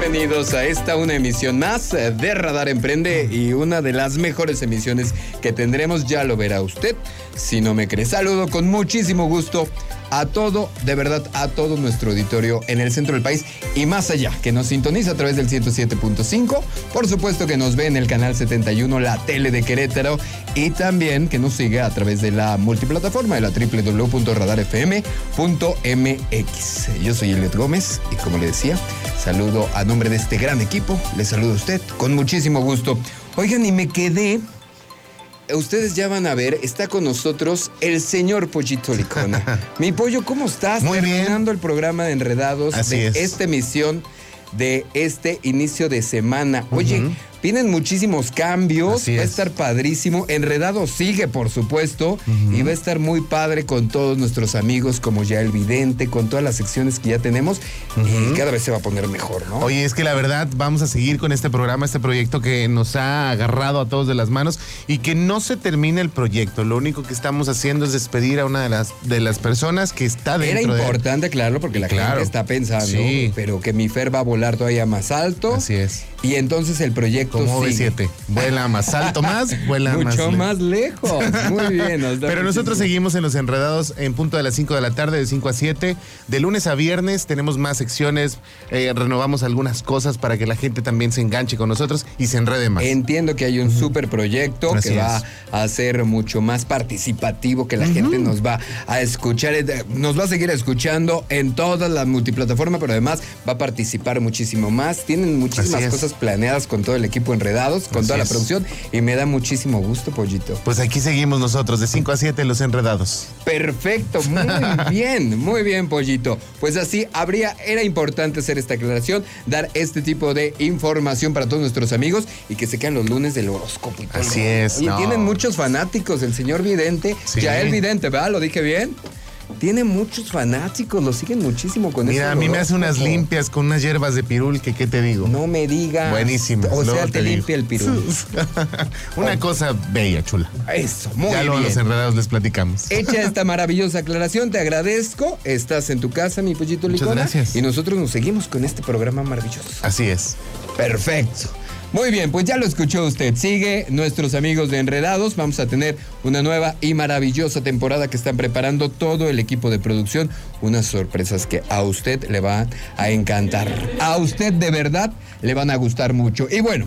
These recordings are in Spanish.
Bienvenidos a esta una emisión más de Radar Emprende y una de las mejores emisiones que tendremos, ya lo verá usted. Si no me cree, saludo con muchísimo gusto a todo, de verdad, a todo nuestro auditorio en el centro del país y más allá, que nos sintoniza a través del 107.5, por supuesto que nos ve en el canal 71, la tele de Querétaro, y también que nos sigue a través de la multiplataforma de la www.radarfm.mx. Yo soy Eliot Gómez y como le decía, saludo a nombre de este gran equipo, le saludo a usted con muchísimo gusto. Oigan, y me quedé ustedes ya van a ver, está con nosotros el señor Pollito Licona. Mi pollo, ¿cómo estás? Muy bien. Terminando el programa de Enredados Así de es. esta emisión de este inicio de semana. Oye, vienen muchísimos cambios, Así va a es. estar padrísimo. Enredado sigue, por supuesto, y va a estar muy padre con todos nuestros amigos, como ya el vidente, con todas las secciones que ya tenemos, y cada vez se va a poner mejor, ¿no? Oye, es que la verdad vamos a seguir con este programa, este proyecto que nos ha agarrado a todos de las manos y que no se termine el proyecto. Lo único que estamos haciendo es despedir a una de las, de las personas que está Era dentro de importante aclararlo porque la Claro. gente está pensando, Sí. pero que mi Fer va a volar todavía más alto. Así es. Y entonces el proyecto Como sigue. B7. Vuela más alto más, vuela más Mucho lejos. más lejos. Muy bien. nos da Pero nosotros seguimos en Los Enredados en punto de las 5 de la tarde, de 5 a 7. De lunes a viernes tenemos más secciones, eh, renovamos algunas cosas para que la gente también se enganche con nosotros y se enrede más. Entiendo que hay un súper proyecto Así que va a ser mucho más participativo, que la gente nos va a escuchar, eh, nos va a seguir escuchando en todas las multiplataformas, pero además va a participar muchísimo más. Tienen muchísimas es. Cosas planeadas con todo el equipo enredados, con Así toda la producción, y me da muchísimo gusto, Pollito. Pues aquí seguimos nosotros, de 5 a 7, Los Enredados. Perfecto, muy bien, muy bien, Pollito. Pues así habría, era importante hacer esta aclaración, dar este tipo de información para todos nuestros amigos y que se quedan los lunes del horóscopo y Así es, no. tienen muchos fanáticos, el señor Vidente, Sí. ya el Vidente, ¿verdad? ¿Lo dije bien? Tiene muchos fanáticos, lo siguen muchísimo con Mira, a mí me hace unas limpias con unas hierbas de pirul que qué te digo. No me digas. Buenísimas. O sea, te, digo. limpia el pirul. Una cosa bella, chula. Eso, muy ya luego a bien. Los Enredados les platicamos. Hecha esta maravillosa aclaración, te agradezco. Estás en tu casa, mi pollito Muchas licona. gracias. Y nosotros nos seguimos con este programa maravilloso. Así es. Perfecto. Muy bien, pues ya lo escuchó usted. Sigue nuestros amigos de Enredados. Vamos a tener una nueva y maravillosa temporada que están preparando todo el equipo de producción. Unas sorpresas que a usted le van a encantar. A usted de verdad le van a gustar mucho. Y bueno.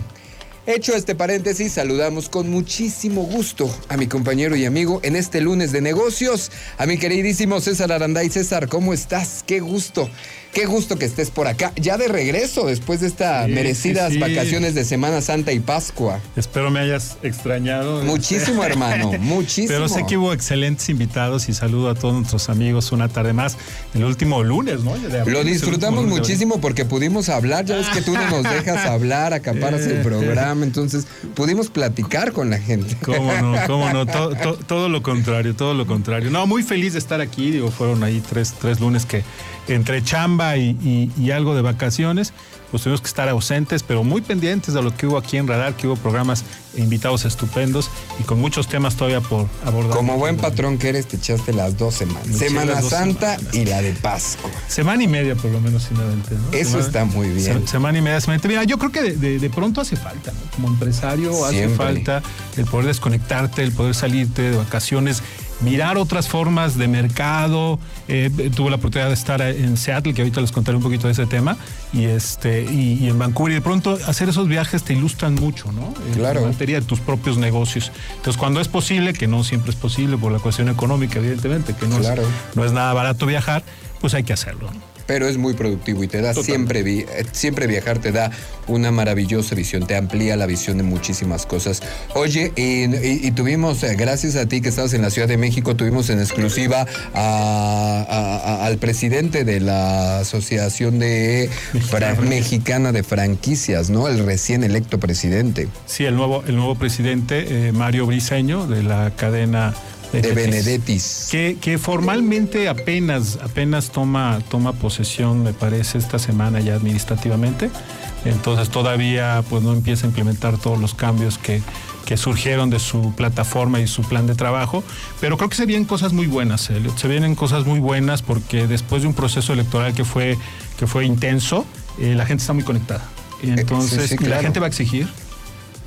Hecho este paréntesis, saludamos con muchísimo gusto a mi compañero y amigo en este lunes de negocios, a mi queridísimo César Aranday. César, ¿cómo estás? Qué gusto, qué gusto que estés por acá. Ya de regreso después de estas Sí, merecidas sí, sí. vacaciones de Semana Santa y Pascua. Espero me hayas extrañado. Muchísimo, hermano, muchísimo. Pero sé que hubo excelentes invitados y saludo a todos nuestros amigos una tarde más. El último lunes, ¿no? Lo disfrutamos muchísimo porque pudimos hablar. Ya ves que tú no nos dejas hablar, acaparas el programa. Entonces pudimos platicar con la gente. ¿Cómo no? ¿Cómo no? To- to- todo lo contrario, todo lo contrario. No, muy feliz de estar aquí. Digo, fueron ahí tres, tres lunes que entre chamba y, y- y algo de vacaciones, pues tuvimos que estar ausentes, pero muy pendientes de lo que hubo aquí en Radar, que hubo programas e invitados estupendos y con muchos temas todavía por abordar. Como buen patrón que eres, te echaste las dos semanas. Me Semana dos Santa semanas. y la de Pascua. Semana y media por lo menos sin aventé, ¿no? Eso Semana- está muy bien. se- semana y media. semana Mira, yo creo que de, de- de pronto hace falta, ¿no? Como empresario hace falta el poder desconectarte, el poder salirte de vacaciones, mirar otras formas de mercado. Eh, tuve la oportunidad de estar en Seattle, que ahorita les contaré un poquito de ese tema, y este y, y en Vancouver. Y de pronto hacer esos viajes te ilustran mucho, ¿no? En Claro. materia de tus propios negocios. Entonces, cuando es posible, que no siempre es posible por la cuestión económica, evidentemente, que no, Claro. es, no es nada barato viajar, pues hay que hacerlo. ¿no? Pero es muy productivo y te da siempre, vi- eh, siempre viajar, te da una maravillosa visión, te amplía la visión de muchísimas cosas. Oye, y, y- y tuvimos, eh, gracias a ti que estabas en la Ciudad de México, tuvimos en exclusiva a- a- a- al presidente de la Asociación de Mexicana de Franquicias, ¿no? El recién electo presidente Sí, el nuevo, el nuevo presidente, eh, Mario Briceño, de la cadena de Benedetti. Benedettis. Que, que formalmente apenas, apenas toma, toma posesión, me parece, esta semana ya administrativamente. Entonces todavía pues no empieza a implementar todos los cambios que, que surgieron de su plataforma y su plan de trabajo. Pero creo que se vienen cosas muy buenas, Elliot. Se vienen cosas muy buenas porque después de un proceso electoral que fue, que fue intenso, eh, la gente está muy conectada. Y entonces sí, sí, y la gente va a exigir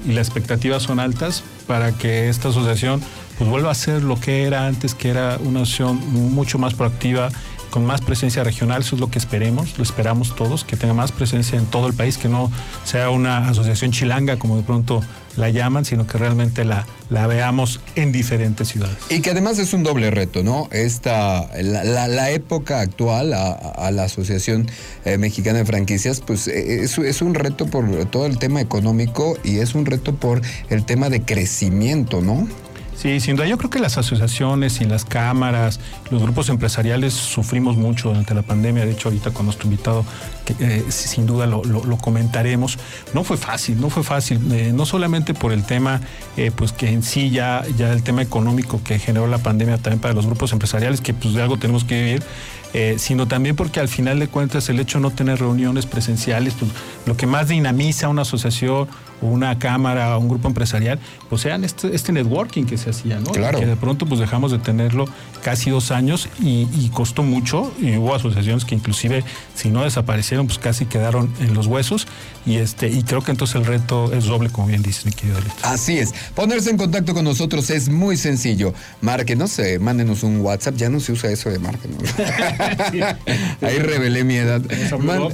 y las expectativas son altas para que esta asociación pues vuelva a ser lo que era antes, que era una asociación mucho más proactiva, con más presencia regional, eso es lo que esperemos, lo esperamos todos, que tenga más presencia en todo el país, que no sea una asociación chilanga como de pronto la llaman, sino que realmente la, veamos en diferentes ciudades. Y que además es un doble reto, ¿no? Esta, la, época actual a, la Asociación eh, Mexicana de Franquicias, pues eh, es un reto por todo el tema económico y es un reto por el tema de crecimiento, ¿no? Sí, sin duda. Yo creo que las asociaciones y las cámaras, los grupos empresariales sufrimos mucho durante la pandemia. De hecho, ahorita con nuestro invitado, eh, sin duda lo, comentaremos. No fue fácil, no fue fácil. eh, no solamente por el tema, eh, pues que en sí ya, ya el tema económico que generó la pandemia también para los grupos empresariales, que pues de algo tenemos que vivir. sino también porque al final de cuentas el hecho de no tener reuniones presenciales, pues lo que más dinamiza una asociación una cámara o un grupo empresarial, pues sean este, este networking que se hacía, ¿no? Claro. Que de pronto pues dejamos de tenerlo casi dos años y, y costó mucho y hubo asociaciones que inclusive si no desaparecieron pues casi quedaron en los huesos y este y creo que entonces el reto es doble como bien dices mi querido Alito. Así es. Ponerse en contacto con nosotros es muy sencillo. Márquenos, eh, mándenos un WhatsApp. Ya no se usa eso de márquenos. Ahí revelé mi edad. Man-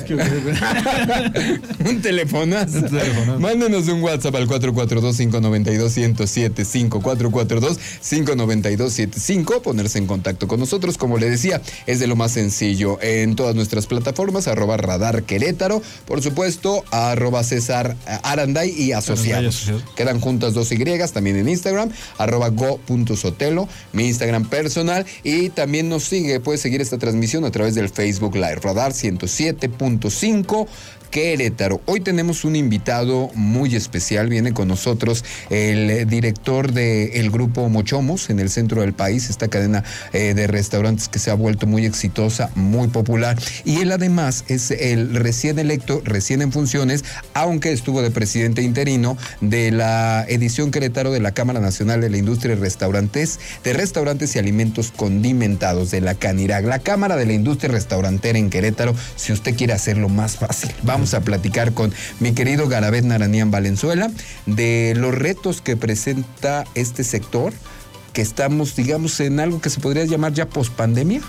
un telefonazo. Un telefonazo. Mándenos un WhatsApp al 442-592-1075. 442-592-1075. Ponerse en contacto con nosotros. Como le decía, es de lo más sencillo. En todas nuestras plataformas, arroba radar Querétaro. Por supuesto, arroba César Aranday y asociados. Quedan juntas dos Y también en Instagram, arroba go.sotelo, mi Instagram personal. Y también nos sigue, puedes seguir esta transmisión a través del Facebook Live, Radar 107.5. Querétaro. Hoy tenemos un invitado muy especial. Viene con nosotros el eh, director del grupo Mochomos en el centro del país, esta cadena eh, de restaurantes que se ha vuelto muy exitosa, muy popular. Y él además es el recién electo, recién en funciones, aunque estuvo de presidente interino de la edición Querétaro de la Cámara Nacional de la Industria de Restaurantes, de Restaurantes y Alimentos Condimentados de la Canirac, la Cámara de la Industria Restaurantera en Querétaro, si usted quiere hacerlo más fácil. Vamos a platicar con mi querido Garabet Naranian Valenzuela de los retos que presenta este sector, que estamos, digamos, en algo que se podría llamar ya pospandemia.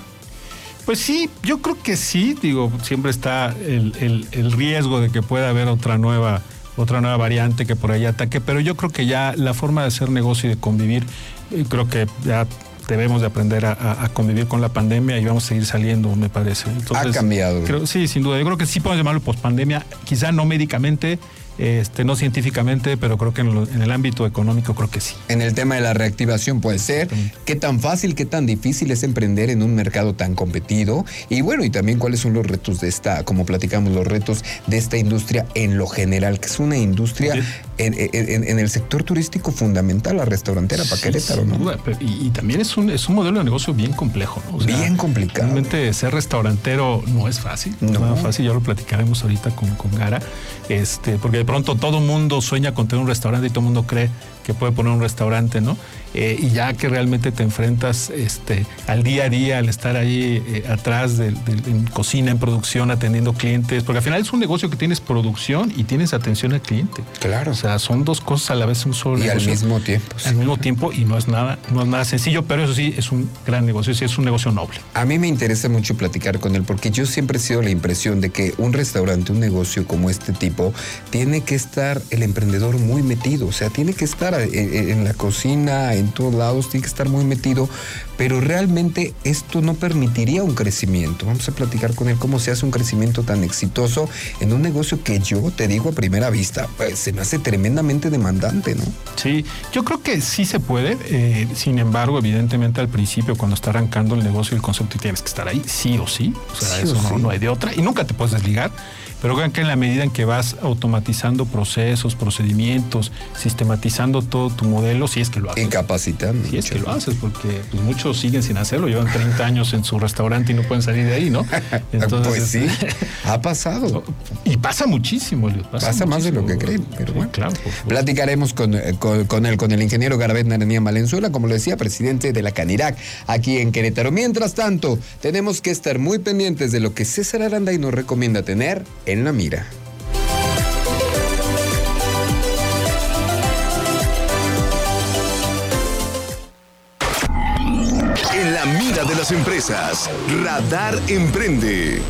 Pues sí, yo creo que sí, digo, siempre está el, el- el riesgo de que pueda haber otra nueva, otra nueva variante que por ahí ataque, pero yo creo que ya la forma de hacer negocio y de convivir, eh, creo que ya debemos de aprender a, convivir con la pandemia y vamos a seguir saliendo, me parece. Ha cambiado. creo- sí, sin duda. Yo creo que sí podemos llamarlo pospandemia, quizá no médicamente, este, no científicamente, pero creo que en, lo- en el ámbito económico creo que sí. En el tema de la reactivación puede ser qué tan fácil, qué tan difícil es emprender en un mercado tan competido y bueno, y también cuáles son los retos de esta, como platicamos, los retos de esta industria en lo general, que es una industria Sí. En, en- en el sector turístico fundamental, la restaurantera para Sí, Querétaro, ¿no? duda, pero- y, y también es un, es un modelo de negocio bien complejo. ¿no? O Bien complicado. Realmente ser restaurantero no es fácil. No, No. es fácil, ya lo platicaremos ahorita con, con Gara. Este, porque de pronto todo mundo sueña con tener un restaurante y todo mundo cree que puede poner un restaurante, ¿no? Eh, y ya que realmente te enfrentas este, al día a día, al estar ahí eh, atrás del- del- en cocina, en producción, atendiendo clientes, porque al final es un negocio que tienes producción y tienes atención al cliente. Claro. O sea, son dos cosas a la vez, un solo Y al negocio mismo tiempo. sí. al mismo tiempo y no es nada, no es nada sencillo, pero eso sí es un gran negocio, sí es un negocio noble. A mí me interesa mucho platicar con él porque yo siempre he sido la impresión de que un restaurante, un negocio como este tipo, tiene que estar el emprendedor muy metido, o sea, tiene que estar eh, eh, en la cocina, en todos lados, tiene que estar muy metido pero realmente esto no permitiría un crecimiento. Vamos a platicar con él cómo se hace un crecimiento tan exitoso en un negocio que yo te digo a primera vista, pues, se me hace tremendamente demandante, ¿no? Sí, yo creo que sí se puede, eh, sin embargo, evidentemente al principio cuando está arrancando el negocio y el concepto tienes que estar ahí, sí o sí, o sea, eso no, no hay de otra, y nunca te puedes desligar. Pero vean que en la medida en que vas automatizando procesos, procedimientos, sistematizando todo tu modelo, si es que lo haces. Incapacitando. Si es que lo haces, porque pues, muchos siguen sin hacerlo, llevan 30 años en su restaurante y no pueden salir de ahí, ¿no? pues sí, ha pasado. Y pasa muchísimo, Pasa, pasa más de lo que creen, pero bueno. Claro, Platicaremos con, con, con, él, con el ingeniero Garabet Naranía Valenzuela, como lo decía, presidente de la Canirac, aquí en Querétaro. Mientras tanto, tenemos que estar muy pendientes de lo que César Aranda y nos recomienda tener en la mira. En la mira de las empresas, Radar Emprende.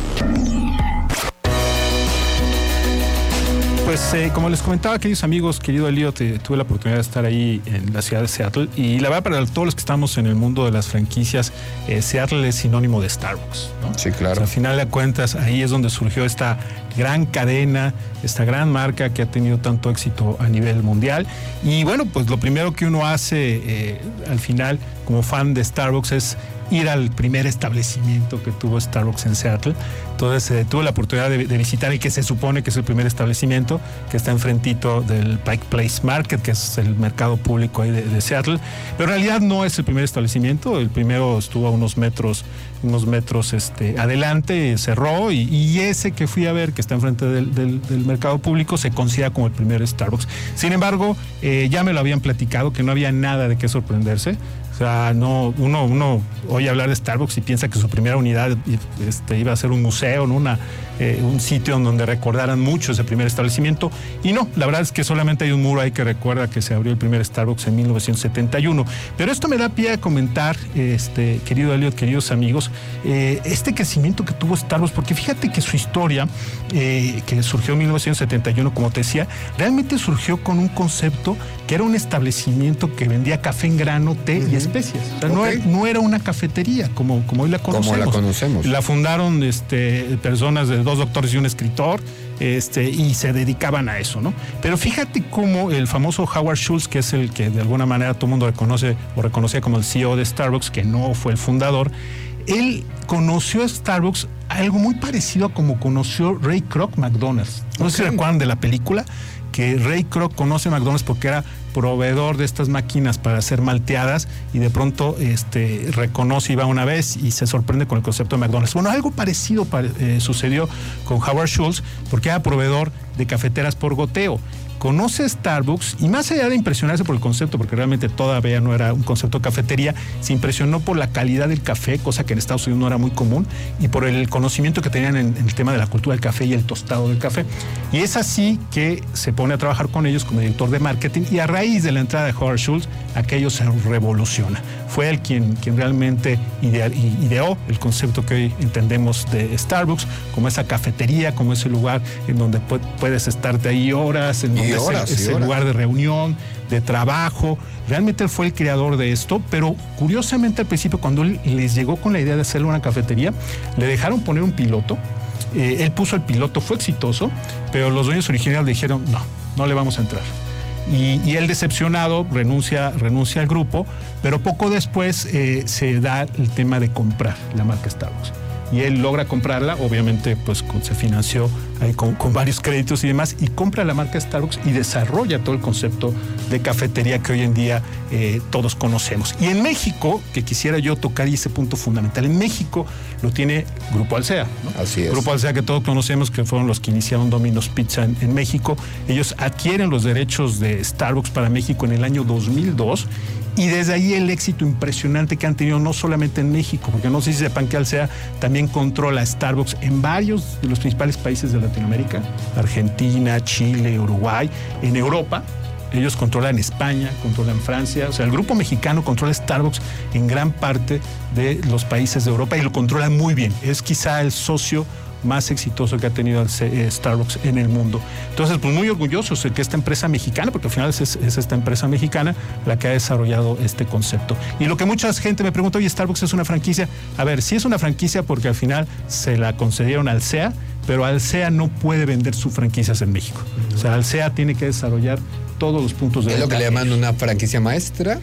Pues eh, como les comentaba, queridos amigos, querido Elio, tuve la oportunidad de estar ahí en la ciudad de Seattle y la verdad para todos los que estamos en el mundo de las franquicias, eh, Seattle es sinónimo de Starbucks. Sí, claro. al final de cuentas, ahí es donde surgió esta gran cadena, esta gran marca que ha tenido tanto éxito a nivel mundial. Y bueno, pues lo primero que uno hace eh, al final como fan de Starbucks es ir al primer establecimiento que tuvo Starbucks en Seattle. Entonces eh, tuve la oportunidad de, visitar el que se supone que es el primer establecimiento, que está enfrentito del Pike Place Market, que es el mercado público ahí de, Seattle. Pero en realidad no es el primer establecimiento, el primero estuvo a unos metros, unos metros este, adelante, cerró, y, ese que fui a ver, que está enfrente del, mercado público, se considera como el primer Starbucks. Sin embargo, eh, ya me lo habían platicado, que no había nada de qué sorprenderse. O sea, no, uno, uno oye hablar de Starbucks y piensa que su primera unidad este, iba a ser un museo, eh, un sitio en donde recordaran mucho ese primer establecimiento. Y no, la verdad es que solamente hay un muro ahí que recuerda que se abrió el primer Starbucks en 1971. Pero esto me da pie a comentar, este, querido Elliot, queridos amigos, eh, este crecimiento que tuvo Starbucks, porque fíjate que su historia, eh, que surgió en 1971, como te decía, realmente surgió con un concepto que era un establecimiento que vendía café en grano, té y especias. O sea, no, era una cafetería como, como hoy la conocemos. Como la conocemos. La fundaron este, personas de dos doctores y un escritor, este, y se dedicaban a eso, ¿no? Pero fíjate cómo el famoso Howard Schultz, que es el que de alguna manera todo el mundo reconoce o reconocía como el CEO de Starbucks, que no fue el fundador, él conoció a Starbucks algo muy parecido a como conoció Ray Kroc McDonald's. No sé si recuerdan de la película que Ray Kroc conoce a McDonald's porque era proveedor de estas máquinas para hacer malteadas y de pronto este, reconoce y va una vez y se sorprende con el concepto de McDonald's. Bueno, algo parecido eh, sucedió con Howard Schultz porque era proveedor de cafeteras por goteo conoce Starbucks y más allá de impresionarse por el concepto, porque realmente todavía no era un concepto de cafetería, se impresionó por la calidad del café, cosa que en Estados Unidos no era muy común, y por el conocimiento que tenían en, el tema de la cultura del café y el tostado del café. Y es así que se pone a trabajar con ellos como director de marketing y a raíz de la entrada de Howard Schultz, aquello se revoluciona. Fue él quien, quien realmente ideó el concepto que hoy entendemos de Starbucks, como esa cafetería, como ese lugar en donde puedes estarte ahí horas, en donde es, el lugar de reunión, de trabajo. Realmente él fue el creador de esto, pero curiosamente al principio cuando él les llegó con la idea de hacerle una cafetería, le dejaron poner un piloto. Eh, él puso el piloto, fue exitoso, pero los dueños originales le dijeron, no, no le vamos a entrar. Y, él decepcionado renuncia, renuncia al grupo, pero poco después eh, se da el tema de comprar la marca Starbucks y él logra comprarla, obviamente pues se financió ahí con, varios créditos y demás, y compra la marca Starbucks y desarrolla todo el concepto de cafetería que hoy en día eh, todos conocemos. Y en México, que quisiera yo tocar ese punto fundamental, en México lo tiene Grupo Alsea. Así es. Grupo Alsea que todos conocemos, que fueron los que iniciaron Domino's Pizza en, en México. Ellos adquieren los derechos de Starbucks para México en el año 2002 y desde ahí el éxito impresionante que han tenido no solamente en México, porque no sé si sepan que Alsea también controla Starbucks en varios de los principales países de Latinoamérica, Argentina, Chile, Uruguay, en Europa. Ellos controlan España, controlan Francia, o sea, el grupo mexicano controla Starbucks en gran parte de los países de Europa y lo controlan muy bien. Es quizá el socio más exitoso que ha tenido eh, Starbucks en el mundo. Entonces, pues muy orgullosos de que esta empresa mexicana, porque al final es, es esta empresa mexicana la que ha desarrollado este concepto. Y lo que mucha gente me pregunta, oye, Starbucks es una franquicia. A ver, sí es una franquicia porque al final se la concedieron al SEA, pero Alsea no puede vender sus franquicias en México. O sea, Alsea tiene que desarrollar todos los puntos de Es lo que le llaman una franquicia maestra.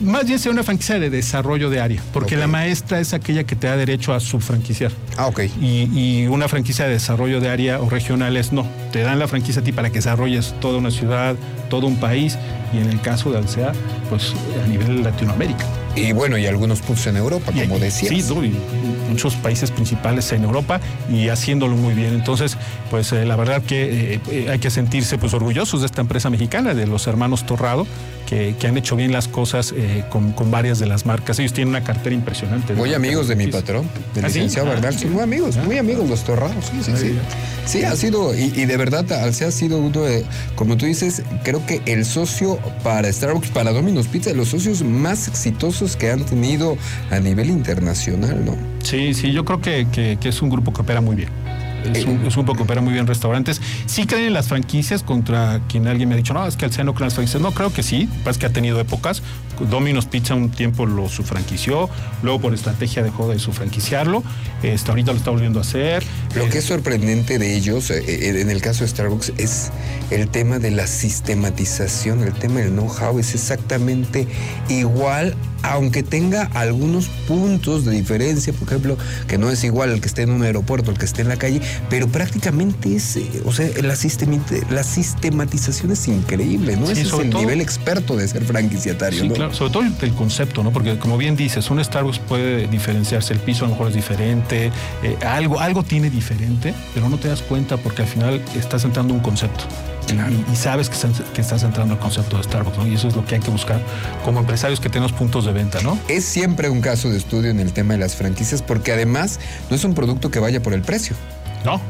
Más bien sea una franquicia de desarrollo de área, porque la maestra es aquella que te da derecho a subfranquiciar. Ah, ok. Y, y una franquicia de desarrollo de área o regionales no. Te dan la franquicia a ti para que desarrolles toda una ciudad, todo un país, y en el caso de Alsea, pues a nivel Latinoamérica. Y bueno, y algunos puntos en Europa, como decías. Sí, y muchos países principales en Europa y haciéndolo muy bien. Entonces, pues eh, la verdad que eh, eh, hay que sentirse pues orgullosos de esta empresa mexicana, de los hermanos Torrado, que, que han hecho bien las cosas con, con varias de las marcas. Ellos tienen una cartera impresionante. Muy amigos de mi Sí. patrón, del ¿Ah, sí? licenciado Ah, Bernal. qué Sí, muy amigos, Ah, muy amigos los torrados. Sí, sí, Muy sí. Sí, ha sido, y, y de verdad, Alsea ha sido uno de, como tú dices, creo que el socio para Starbucks, para Domino's Pizza, de los socios más exitosos que han tenido a nivel internacional, ¿no? Sí, sí, yo creo que, que- que es un grupo que opera muy bien. Es un, es un grupo que opera muy bien restaurantes. Sí creen en las franquicias contra quien alguien me ha dicho, no, es que Alsea no cree en las franquicias. No, creo que sí. Es que ha tenido épocas. Domino's Pizza un tiempo lo sufranquició, luego por estrategia dejó de sufranquiciarlo. Este, ahorita lo está volviendo a hacer. Lo Eh, que es sorprendente de ellos, eh, eh, en el caso de Starbucks, es el tema de la sistematización, el tema del know-how es exactamente igual, aunque tenga algunos puntos de diferencia, por ejemplo, que no es igual el que esté en un aeropuerto, el que esté en la calle, pero prácticamente es, eh, o sea, la, la sistematización es increíble, ¿no? Sí, Ese es el todo- nivel experto de ser franquiciatario, Sí, ¿no? claro, sobre todo el, concepto, ¿no? Porque como bien dices, un Starbucks puede diferenciarse, el piso a lo mejor es diferente, eh, algo, algo tiene diferente, pero no te das cuenta porque al final estás entrando un concepto. Y- Claro. Y, y sabes que estás, que estás entrando al concepto de Starbucks, ¿no? Y eso es lo que hay que buscar como empresarios que tenemos puntos de venta, ¿no? Es siempre un caso de estudio en el tema de las franquicias porque además no es un producto que vaya por el precio. No,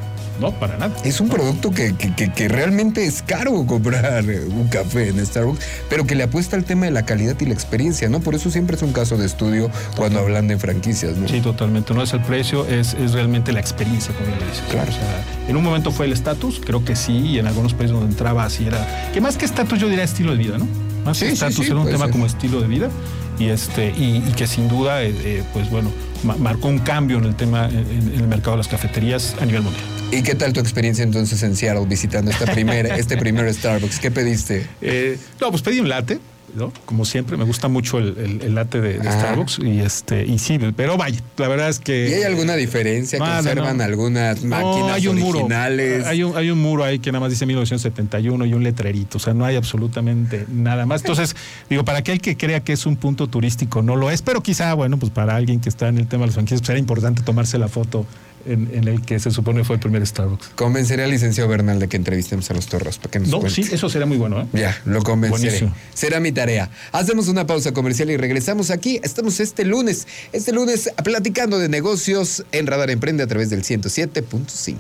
no, para nada. Es un producto que, que- que- que realmente es caro comprar un café en Starbucks, pero que le apuesta al tema de la calidad y la experiencia, ¿no? Por eso siempre es un caso de estudio cuando hablan de franquicias, ¿no? Sí, totalmente. No es el precio, es, es realmente la experiencia, como le dices. Claro. O sea, en un momento fue el estatus, creo que sí, y en algunos países donde entraba así era. Que más que estatus, yo diría estilo de vida, ¿no? Más Sí, que estatus sí, era un tema ser. como estilo de vida. Y este, y, y que sin duda, eh, eh, pues bueno, ma- marcó un cambio en el tema, en, en el mercado de las cafeterías a nivel mundial. ¿Y qué tal tu experiencia entonces en Seattle visitando esta primera, este primer Starbucks? ¿Qué pediste? Eh, no, pues pedí un latte, ¿no? Como siempre, me gusta mucho el, el- el latte de, de Ah. Starbucks. Y este, y sí, pero vaya, la verdad es que. ¿Y hay alguna diferencia? ¿Conservan no. algunas máquinas No, hay un originales? Muro. Hay un, hay un muro ahí que nada más dice 1971 y un letrerito. O sea, no hay absolutamente nada más. Entonces, digo, para aquel que crea que es un punto turístico, no lo es. Pero quizá, bueno, pues para alguien que está en el tema de las franquicias, pues era importante tomarse la foto en, en el que se supone fue el primer Starbucks. Convenceré al licenciado Bernal de que entrevistemos a los torros para que nos No, cuente. sí, eso sería muy bueno, ¿eh? Ya, lo convenceré. Buenísimo. Será mi tarea. Hacemos una pausa comercial y regresamos aquí. Estamos este lunes, este lunes platicando de negocios en Radar Emprende a través del 107.5.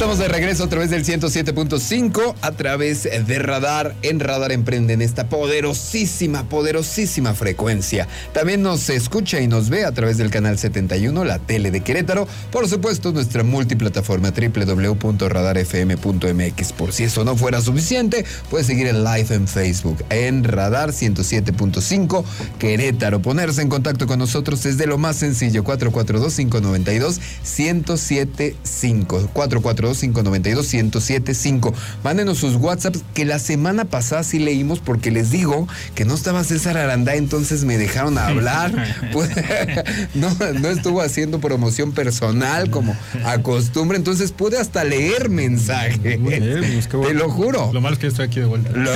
Estamos de regreso a través del 107.5, a través de Radar, en Radar Emprende, en esta poderosísima, poderosísima frecuencia. También nos escucha y nos ve a través del canal 71, la tele de Querétaro. Por supuesto, nuestra multiplataforma www.radarfm.mx. Por si eso no fuera suficiente, puedes seguir el live en Facebook, en Radar 107.5 Querétaro. Ponerse en contacto con nosotros es de lo más sencillo, 442-592-1075. 442-592-1075. Mándenos sus WhatsApps que la semana pasada sí leímos porque les digo que no estaba César Arandá, entonces me dejaron hablar. Pues, no, no estuvo haciendo promoción personal como acostumbre, entonces pude hasta leer mensaje. Muy bien, pues. Te lo juro. Lo malo es que estoy aquí de vuelta. Lo-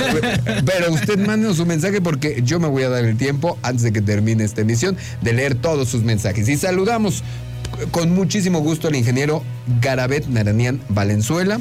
pero usted mándenos su mensaje porque yo me voy a dar el tiempo antes de que termine esta emisión de leer todos sus mensajes. Y saludamos con muchísimo gusto al ingeniero Garabet Naranian Valenzuela,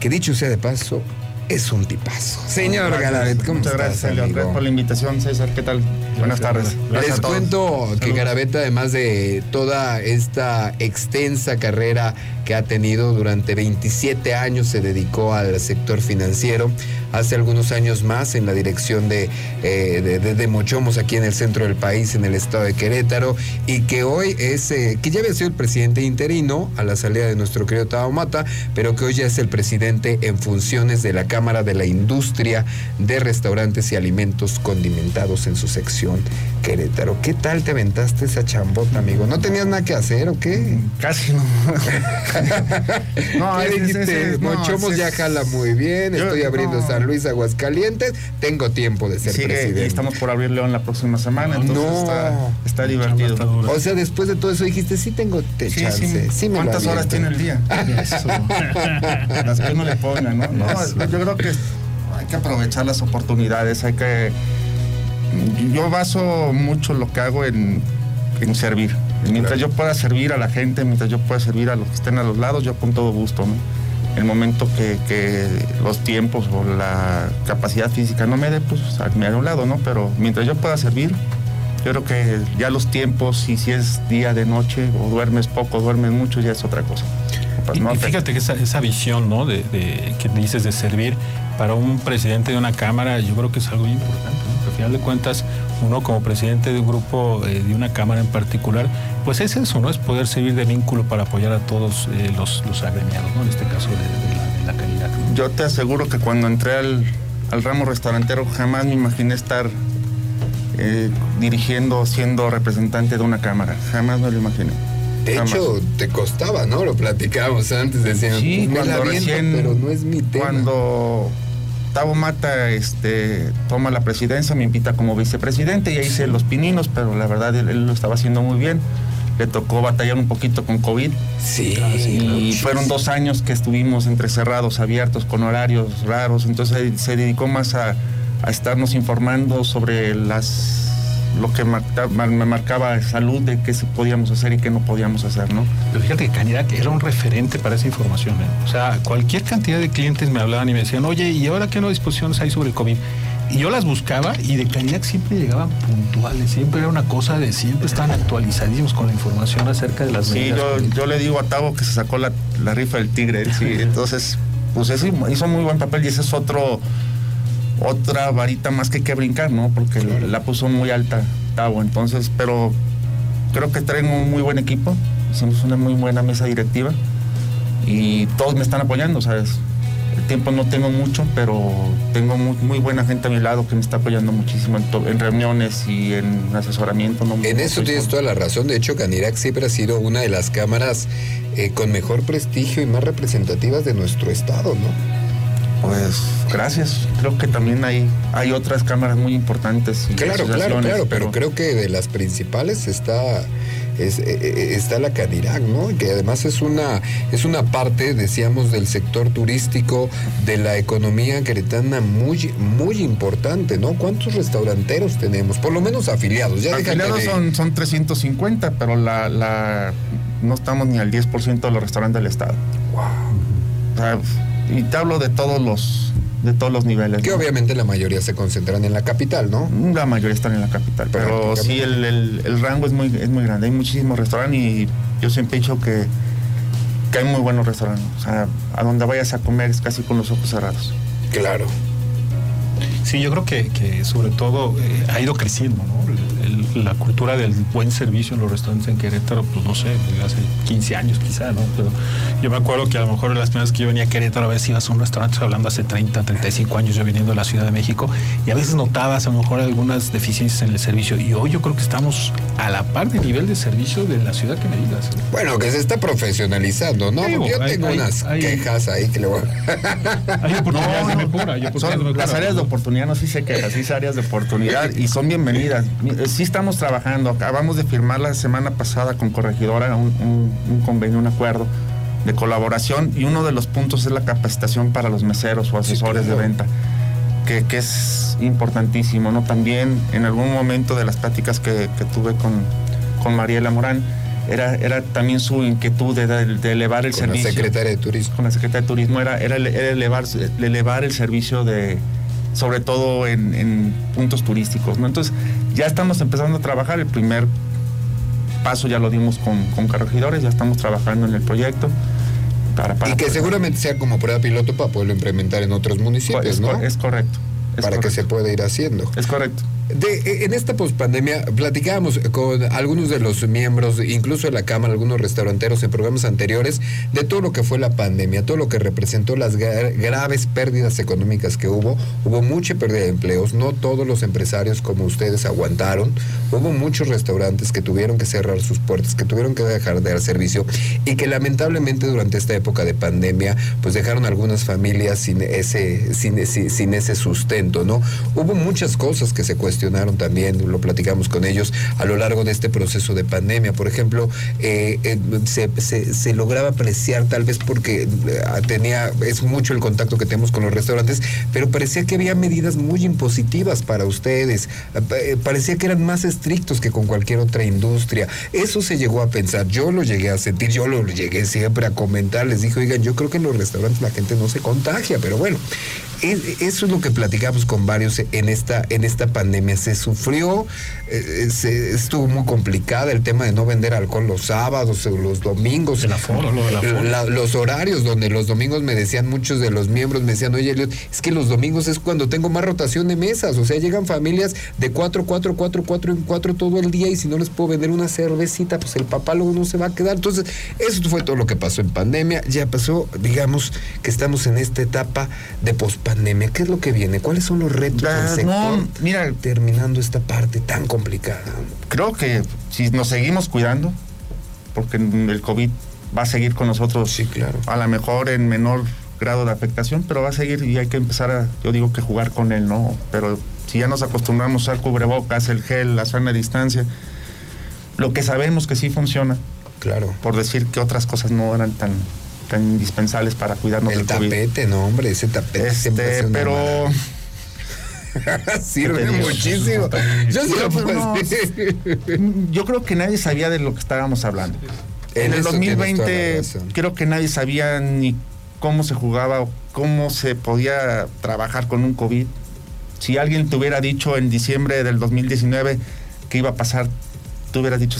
que dicho sea de paso, es un tipazo. Señor Garabet, ¿cómo Muchas estás, gracias, por la invitación, César. ¿Qué tal? Buenas tardes. Gracias Les cuento que. Garabet, además de toda esta extensa carrera que ha tenido durante 27 años, se dedicó al sector financiero. Hace algunos años más en la dirección de, eh, Mochomos aquí en el centro del país, en el estado de Querétaro, y que hoy es, eh, que ya había sido el presidente interino a la salida de nuestro querido Tao Mata, pero que hoy ya es el presidente en funciones de la Cámara de la Industria de Restaurantes y Alimentos Condimentados en su sección Querétaro. ¿Qué tal te aventaste esa chambota, amigo? ¿No tenías nada que hacer o qué? Casi no. ¿Qué es- dijiste? es- es- no, Mochomos es- ya jala muy bien, Yo- estoy abriendo no. San Luis Aguascalientes, tengo tiempo de ser Sigue, presidente. y estamos por abrir León la próxima semana, entonces No. está, está Está divertido. O sea, después de todo eso dijiste, sí tengo te Sí, chance, sí. sí me ¿Cuántas horas tiene el día? Las que uno le ponga, ¿no? No, yo creo que hay que aprovechar las oportunidades, hay que... Yo baso mucho lo que hago en, en servir. Mientras yo pueda servir a la gente, mientras yo pueda servir a los que estén a los lados, yo con todo gusto, ¿no? El momento que, que los tiempos o la capacidad física no me dé, pues me haré a un lado, ¿no? Pero mientras yo pueda servir, yo creo que ya los tiempos, y si es día de noche, o duermes poco, duermes mucho, ya es otra cosa. Pues Y, no y te- fíjate que esa, esa visión, ¿no? De, de- que dices de servir para un presidente de una cámara, yo creo que es algo muy importante. ¿no? Al final de cuentas, uno como presidente de un grupo, eh, de una cámara en particular, pues es eso, ¿no? Es poder servir de vínculo para apoyar a todos eh, los, los agremiados, ¿no? En este caso de, de la, de la calidad. ¿no? Yo te aseguro que cuando entré al, al ramo restaurantero jamás me imaginé estar eh, dirigiendo, siendo representante de una cámara. Jamás me lo imaginé. De hecho, te costaba, ¿no? Lo platicábamos antes, decían, Sí, me la cuando aviento, recién- pero no es mi tema. Cuando Tavo Mata este, toma la presidencia, me invita como vicepresidente y ahí hice los pininos, pero la verdad él, él lo estaba haciendo muy bien. Le tocó batallar un poquito con COVID Sí, y fueron dos años que estuvimos entre cerrados, abiertos, con horarios raros. Entonces se dedicó más a, a estarnos informando sobre las lo que marca- me marcaba salud de qué podíamos hacer y qué no podíamos hacer, ¿no? Pero fíjate que Canirac era un referente para esa información. ¿eh? O sea, cualquier cantidad de clientes me hablaban y me decían, oye, ¿y ahora qué nuevas disposiciones hay sobre el COVID? Y yo las buscaba y de Canirac siempre llegaban puntuales, siempre era una cosa de siempre estaban actualizadísimos con la información acerca de las Sí, medidas yo, COVID. yo le digo a Tavo que se sacó la, la rifa del tigre, sí. Entonces, pues ese hizo muy buen papel y ese es otro otra varita más que hay que brincar, ¿no? Porque la puso muy alta Tavo. Entonces, pero creo que traen un muy buen equipo. Hicimos una muy buena mesa directiva y todos me están apoyando, ¿sabes? El tiempo no tengo mucho, pero tengo muy, muy buena gente a mi lado que me está apoyando muchísimo en, to- en reuniones y en asesoramiento. No, En eso tienes toda la razón. De hecho, Canirac siempre ha sido una de las cámaras eh, con mejor prestigio y más representativas de nuestro estado, ¿no? Pues gracias. Creo que también hay, hay otras cámaras muy importantes. Claro, claro, claro, pero creo que de las principales está es, eh, eh, está la Canirac, ¿no? Que además es una es una parte, decíamos, del sector turístico, de la economía queretana muy muy importante, ¿no? ¿Cuántos restauranteros tenemos? Por lo menos afiliados. Ya Afiliados de- son, son 350, pero la, la, no estamos ni al 10% de los restaurantes del estado. O sea, y te hablo de todos los, de todos los niveles. que ¿no? obviamente la mayoría se concentran en la capital, ¿no? La mayoría están en la capital, pero sí el, el- el rango es muy, es muy grande. Hay muchísimos restaurantes y yo siempre he dicho que, que hay muy buenos restaurantes. O sea, a donde vayas a comer es casi con los ojos cerrados. Claro. Sí, yo creo que, que sobre todo eh, ha ido creciendo, ¿no? El- la cultura del buen servicio en los restaurantes en Querétaro, pues no sé, hace 15 años quizá, ¿no? Pero yo me acuerdo que a lo mejor las primeras que yo venía a Querétaro, a veces ibas a un restaurante, estoy hablando hace 30, 35 años yo viniendo de la Ciudad de México, y a veces notabas a lo mejor algunas deficiencias en el servicio. Y hoy yo creo que estamos a la par de nivel de servicio de la ciudad que me digas. Bueno, que se está profesionalizando, ¿no? Digo, yo hay- tengo hay- unas hay- quejas ahí que le voy a... Hay oportunidades de mejora, de Son las áreas de ¿no? oportunidad, no sé si se quejan, sí, son áreas de oportunidad y son bienvenidas. Eh, Sí estamos trabajando, acabamos de firmar la semana pasada con Corregidora un, un- un convenio, un acuerdo de colaboración y uno de los puntos es la capacitación para los meseros o asesores claro. de venta, que, que es importantísimo, ¿no? También en algún momento de las pláticas que, que tuve con, con Mariela Morán, era, era también su inquietud de, de elevar el Con servicio. la secretaria de Turismo. Con la Secretaría de Turismo era, era, era elevar, elevar el servicio de, sobre todo en, en puntos turísticos. ¿no? Entonces, ya estamos empezando a trabajar. El primer paso ya lo dimos con, con corregidores, ya estamos trabajando en el proyecto. Para, para Y que seguramente sea como prueba piloto para poderlo implementar en otros municipios, es, ¿no? es correcto. es para que se pueda ir haciendo. Es correcto. De, en esta pospandemia platicábamos con algunos de los miembros, incluso de la Cámara, algunos restauranteros en programas anteriores, de todo lo que fue la pandemia, todo lo que representó las gra- graves pérdidas económicas que hubo. Hubo mucha pérdida de empleos, no todos los empresarios como ustedes aguantaron. Hubo muchos restaurantes que tuvieron que cerrar sus puertas, que tuvieron que dejar de dar servicio y que lamentablemente durante esta época de pandemia, pues dejaron algunas familias sin ese, sin ese sustento, ¿no? Hubo muchas cosas que se cuestionaron también, lo platicamos con ellos a lo largo de este proceso de pandemia. Por ejemplo, eh, eh, se, se- se lograba apreciar tal vez porque eh, tenía, es mucho el contacto que tenemos con los restaurantes, pero parecía que había medidas muy impositivas para ustedes. Parecía que eran más estrictos que con cualquier otra industria. Eso se llegó a pensar, yo lo llegué a sentir, yo lo llegué siempre a comentar, les dije, oigan, yo creo que en los restaurantes la gente no se contagia, pero bueno, es- eso es lo que platicamos con varios en esta, en esta pandemia. Se sufrió, eh, se- estuvo muy complicada el tema de no vender alcohol los sábados o los domingos. El aforo, lo del aforo. La- los horarios donde los domingos me decían muchos de los miembros, me decían, oye, es que los domingos es cuando tengo más rotación de mesas. O sea, llegan familias de cuatro, cuatro, cuatro, cuatro en cuatro todo el día y si no les puedo vender una cervecita, pues el papá luego no se va a quedar. Entonces, eso fue todo lo que pasó en pandemia. Ya pasó, digamos, que estamos en esta etapa de pospandemia. ¿Qué es lo que viene? ¿Cuáles son los retos Ah, del sector no, mira, terminando esta parte tan complicada? creo que si nos seguimos cuidando, porque el COVID va a seguir con nosotros, Sí, claro. a lo mejor en menor grado de afectación, pero va a seguir y hay que empezar a, yo digo que jugar con él, ¿no? Pero si ya nos acostumbramos a usar cubrebocas, el gel, la sana distancia, lo que sabemos que sí funciona, Claro. por decir que otras cosas no eran tan, tan indispensables para cuidarnos El del COVID. tapete, no, hombre, ese tapete Este, pero. Sirve muchísimo. Yo sí lo pues, puedo no, yo creo que nadie sabía de lo que estábamos hablando. En En, el eso tienes toda la 2020 razón. creo que nadie sabía ni cómo se jugaba o cómo se podía trabajar con un COVID. Si alguien te hubiera dicho en diciembre del 2019 que iba a pasar, tú hubieras dicho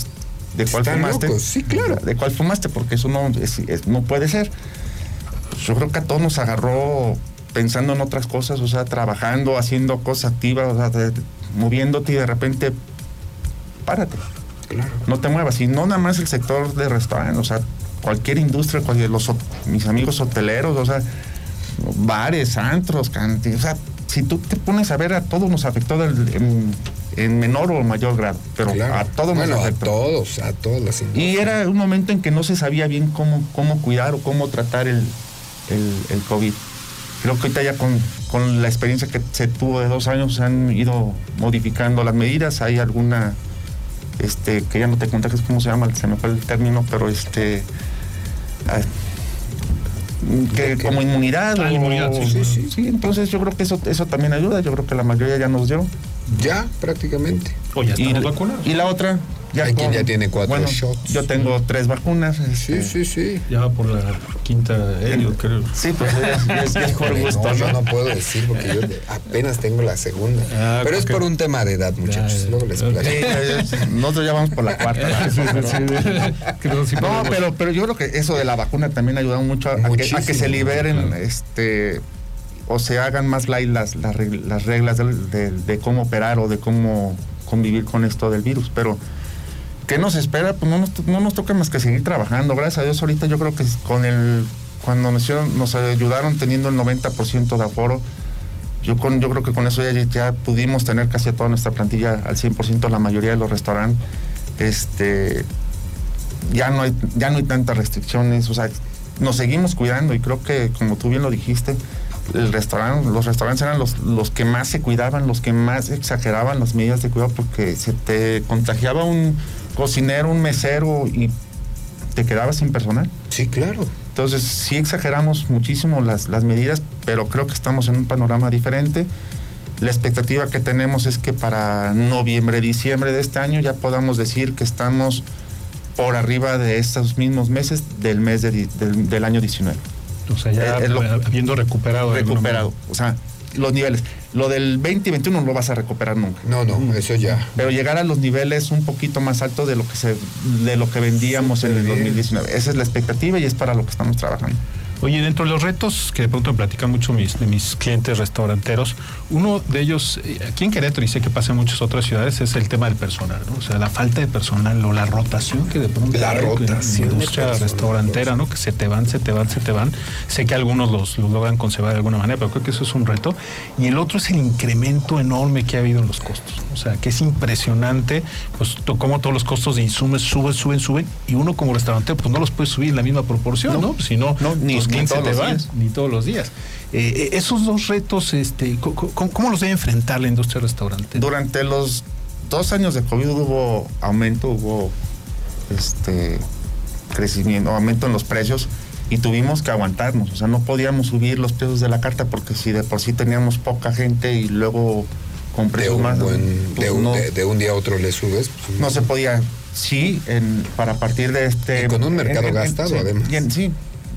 de cuál Están fumaste. locos, sí, claro. De cuál fumaste, porque eso no, es- es- no puede ser. Yo creo que a todos nos agarró pensando en otras cosas, o sea, trabajando, haciendo cosas activas, o sea, de- moviéndote y de repente, párate Claro. no te muevas. Y no nada más el sector de restaurantes, o sea, cualquier industria, cualquier, los, mis amigos hoteleros, o sea, bares, antros, cantinas, o sea, si tú te pones a ver, a todos nos afectó del- en, en menor o mayor grado, pero Claro. a todos bueno, nos a afectó. todos, a todas las Y era un momento en que no se sabía bien cómo, cómo cuidar o cómo tratar el, el, el COVID. Creo que ahorita ya con, con la experiencia que se tuvo de dos años se han ido modificando las medidas. Hay alguna, este, que ya no te contagias cómo se llama, se me fue el término, pero este, que como inmunidad. Ah, o- inmunidad, sí, sí, sí, entonces yo creo que eso, eso también ayuda. Yo creo que la mayoría ya nos dio. Ya, prácticamente. O ya Y, estamos vacunados. y la otra, ya Hay quien ya tiene cuatro bueno, shots. Yo tengo tres vacunas. Sí, este, sí, sí. Ya va por la quinta Elliot, creo. Sí, pues es, es- Híjole, gusto, no, yo ¿no? puedo decir porque yo apenas tengo la segunda. Ah, Pero es por un tema de edad, muchachos. Luego les platico. Nosotros ya vamos por la cuarta. No, pero, pero yo creo que eso de la vacuna también ha ayudado mucho a, a que, a que se liberen claro. este o se hagan más light las, las, reg- las reglas del- de, de cómo operar o de cómo convivir con esto del virus. Pero, ¿qué nos espera? Pues no nos, to- no nos toca más que seguir trabajando. Gracias a Dios, ahorita yo creo que con el. Cuando nos, ayudaron teniendo el 90% de aforo, yo, con, yo creo que con eso ya, ya pudimos tener casi toda nuestra plantilla al 100%, la mayoría de los restaurantes. Este, ya no hay ya no hay tantas restricciones, o sea, nos seguimos cuidando y creo que como tú bien lo dijiste, el restaurante, los restaurantes eran los, los que más se cuidaban, los que más exageraban las medidas de cuidado porque se te contagiaba un cocinero, un mesero y te quedabas sin personal. Sí, claro. Entonces sí exageramos muchísimo las, las medidas, pero creo que estamos en un panorama diferente. La expectativa que tenemos es que para noviembre, diciembre de este año ya podamos decir que estamos por arriba de estos mismos meses del mes de del, del año 19. O sea, ya Eh, lo- habiendo recuperado. Recuperado. O sea, los niveles. Lo del 20 y 21 no lo vas a recuperar nunca. No, no, eso ya. Pero llegar a los niveles un poquito más altos de lo que se de lo que vendíamos en el 2019. Esa es la expectativa y es para lo que estamos trabajando. Oye, dentro de los retos que de pronto me platican mucho mis, de mis clientes restauranteros, uno de ellos, eh, aquí en Querétaro y sé que pasa en muchas otras ciudades, es el tema del personal, ¿no? O sea, la falta de personal o la rotación que de pronto La hay en rotación la de industria personal, restaurantera, ¿no? Que se te van, se te van, se te van. Sé que algunos los, los logran conservar de alguna manera, pero creo que eso es un reto. Y el otro es el incremento enorme que ha habido en los costos. O sea, que es impresionante, pues, to- cómo todos los costos de insumos suben, suben, suben, y uno como restaurantero, pues no los puede subir en la misma proporción, ¿no? Si no, No, ni- los ni clientes te van, días. ni todos los días. Eh, eh, esos dos retos, este, ¿cómo, cómo los debe enfrentar la industria restaurante? Durante los dos años de COVID hubo aumento, hubo este crecimiento, aumento en los precios y tuvimos que aguantarnos. O sea, no podíamos subir los precios de la carta porque si de por sí teníamos poca gente y luego con De precios un, más, buen- pues de, un, no, de- de un día a otro le subes. pues, no se podía. Sí, en, para partir de este. Y con un mercado gastado, sí, además. y en- sí,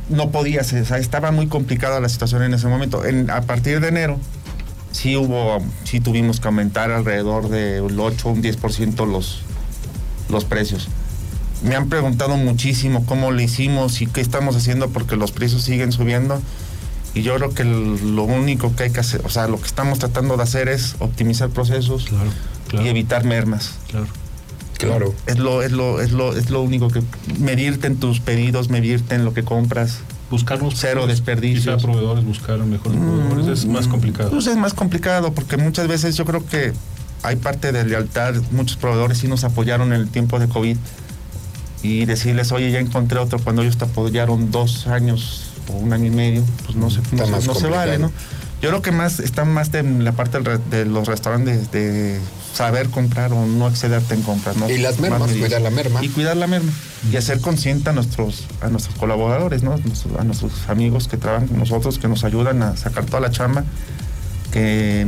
no podía ser, o sea, estaba muy complicada la situación en ese momento. En, a partir de enero, sí hubo, sí tuvimos que aumentar alrededor del 8 un 10% los, los precios. Me han preguntado muchísimo cómo le hicimos y qué estamos haciendo porque los precios siguen subiendo. Y yo creo que el- lo único que hay que hacer, o sea, lo que estamos tratando de hacer es optimizar procesos Claro, claro, y evitar mermas. claro. Claro. Es lo, es lo, es lo, es lo único que medirte en tus pedidos, medirte en lo que compras. Buscarnos Cero desperdicios. Quizá proveedores, buscar mejores proveedores es más complicado. Pues es más complicado porque muchas veces yo creo que hay parte de lealtad. Muchos proveedores sí nos apoyaron en el tiempo de COVID y decirles, oye, ya encontré otro cuando ellos te apoyaron dos años o un año y medio, pues no se, no, no se vale. ¿no? Yo creo que más está más de la parte de los restaurantes de saber comprar o no excederte en compras, ¿no? Y las mermas, cuidar la merma. Y cuidar la merma. Y hacer consciente a nuestros, a nuestros colaboradores, ¿no? A nuestros amigos que trabajan con nosotros, que nos ayudan a sacar toda la chamba, que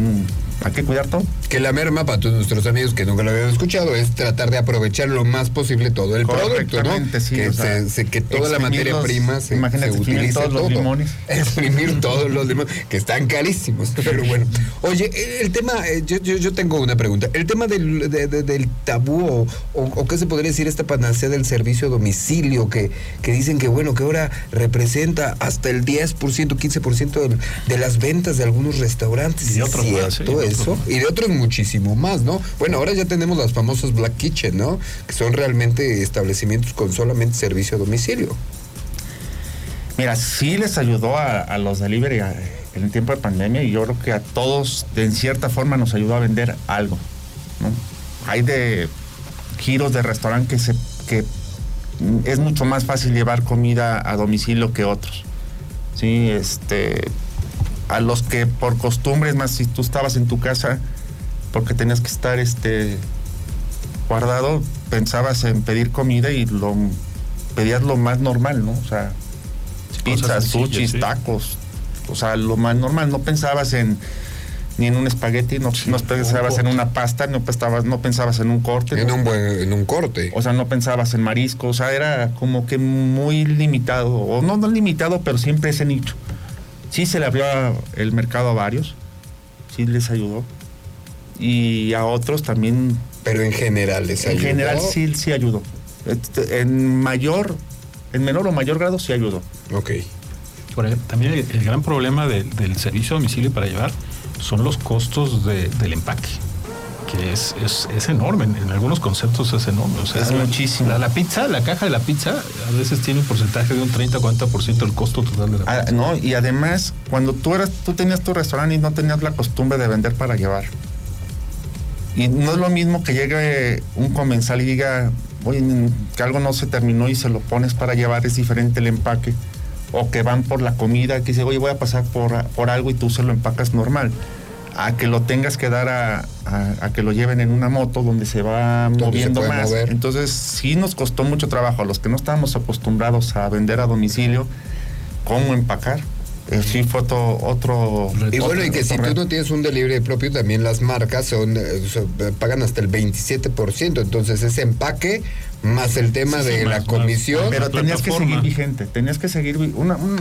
hay que cuidar todo. Que la merma, para todos nuestros amigos que nunca lo habían escuchado, es tratar de aprovechar lo más posible todo el producto, ¿no? Sí, que, o sea, se- se- que toda la exprimir materia los- prima se, se utilice todos los limones. Exprimir todos los limones, que están carísimos. Pero bueno. Oye, el tema, eh, yo, yo, yo tengo una pregunta. El tema del, de- de- del tabú o, o, o qué se podría decir esta panacea del servicio a domicilio, que, que dicen que bueno, que ahora representa hasta el 10%, 15% del- de las ventas de algunos restaurantes. Y de otros ¿Es más, cierto ¿eh? Y de eso? Y de otros muchísimo más, ¿no? Bueno, ahora ya tenemos las famosas Black Kitchen, ¿no? Que son realmente establecimientos con solamente servicio a domicilio. Mira, sí les ayudó a, a los delivery a- en el tiempo de pandemia y yo creo que a todos, de en cierta forma, nos ayudó a vender algo. ¿no? Hay de giros de restaurante que, se, que es mucho más fácil llevar comida a domicilio que otros. Sí, este, a los que por costumbre, es más, si tú estabas en tu casa porque tenías que estar este, guardado, pensabas en pedir comida y lo pedías lo más normal, ¿no? O sea, pizzas, sushis, sí. tacos, o sea, lo más normal. No pensabas en ni en un espagueti, no, no pensabas en una pasta, no pensabas, no pensabas en un corte, En ¿no? un, buen, en un corte. o sea, no pensabas en marisco, o sea, era como que muy limitado, o no, no limitado, pero siempre ese nicho. Sí se le abrió el mercado a varios, sí les ayudó, y a otros también, Pero en general les en ayudó. general sí, sí ayudó. Este, En mayor, en menor o mayor grado sí ayudó. Ok. Por ejemplo, también el, el gran problema de- del servicio a domicilio para llevar son los costos de- del empaque, que es, es, es enorme. En, en algunos conceptos es enorme. O sea, Es muchísimo. La, la pizza, la caja de la pizza, a veces tiene un porcentaje de un 30-40% del costo total de la Ah, pizza. no, y además, cuando tú eras, tú tenías tu restaurante y no tenías la costumbre de vender para llevar. Y no es lo mismo que llegue un comensal y diga, oye, que algo no se terminó y se lo pones para llevar, es diferente el empaque. O que van por la comida, que dice, oye, voy a pasar por, por algo y tú se lo empacas normal. A que lo tengas que dar a, a- a que lo lleven en una moto donde se va Donde moviendo más. mover. Entonces, sí nos costó mucho trabajo a los que no estábamos acostumbrados a vender a domicilio, cómo empacar. eh, sí fue otro... otro Y bueno, y que si tú no tienes un delivery propio, también las marcas son, eh, son- eh, pagan hasta el 27%. Entonces, ese empaque más el tema Sí, sí, de más- la más- comisión. Pero la tenías que seguir vigente, tenías que seguir... Una, un-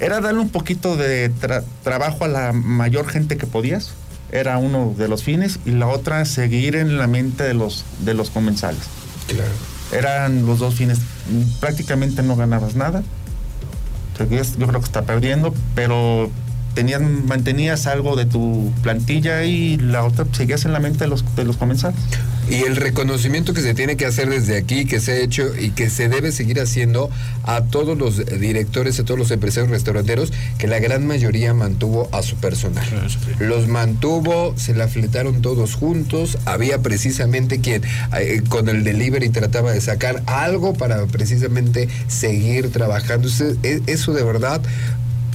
era darle un poquito de tra- trabajo a la mayor gente que podías. Era uno de los fines. Y la otra, seguir en la mente de los, de los comensales. Claro. Eran los dos fines. Prácticamente no ganabas nada. Seguías, yo creo que está perdiendo, pero tenían, mantenías algo de tu plantilla y la otra seguías en la mente de los, de los comensales. Y el reconocimiento que se tiene que hacer desde aquí, que se ha hecho y que se debe seguir haciendo a todos los directores, a todos los empresarios restauranteros, que la gran mayoría mantuvo a su personal. Los mantuvo, se la fletaron todos juntos. Había precisamente quien eh, con el delivery trataba de sacar algo para precisamente seguir trabajando. E- Eso de verdad,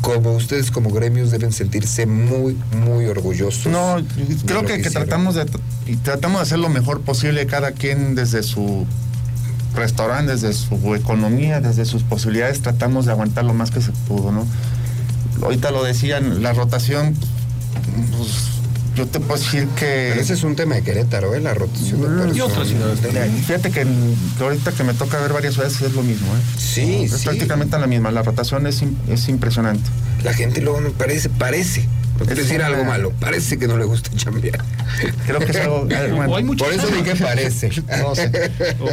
como ustedes como gremios deben sentirse muy, muy orgullosos. No, creo que, tratamos de y tratamos de hacer lo mejor posible cada quien desde su restaurante, desde su economía, desde sus posibilidades, tratamos de aguantar lo más que se pudo, ¿no? Ahorita lo decían, la rotación, pues, yo te puedo decir que Pero ese es un tema de Querétaro, ¿eh? La rotación de personas. Y otras ciudades también. Fíjate que, que ahorita que me toca ver varias veces es lo mismo, ¿eh? Sí, es sí. prácticamente la misma. La rotación es, es impresionante. La gente luego no parece, parece. Es decir algo malo. Parece que no le gusta chambear. Creo que es algo. bueno, O hay mucha Por eso dije parece. no sé.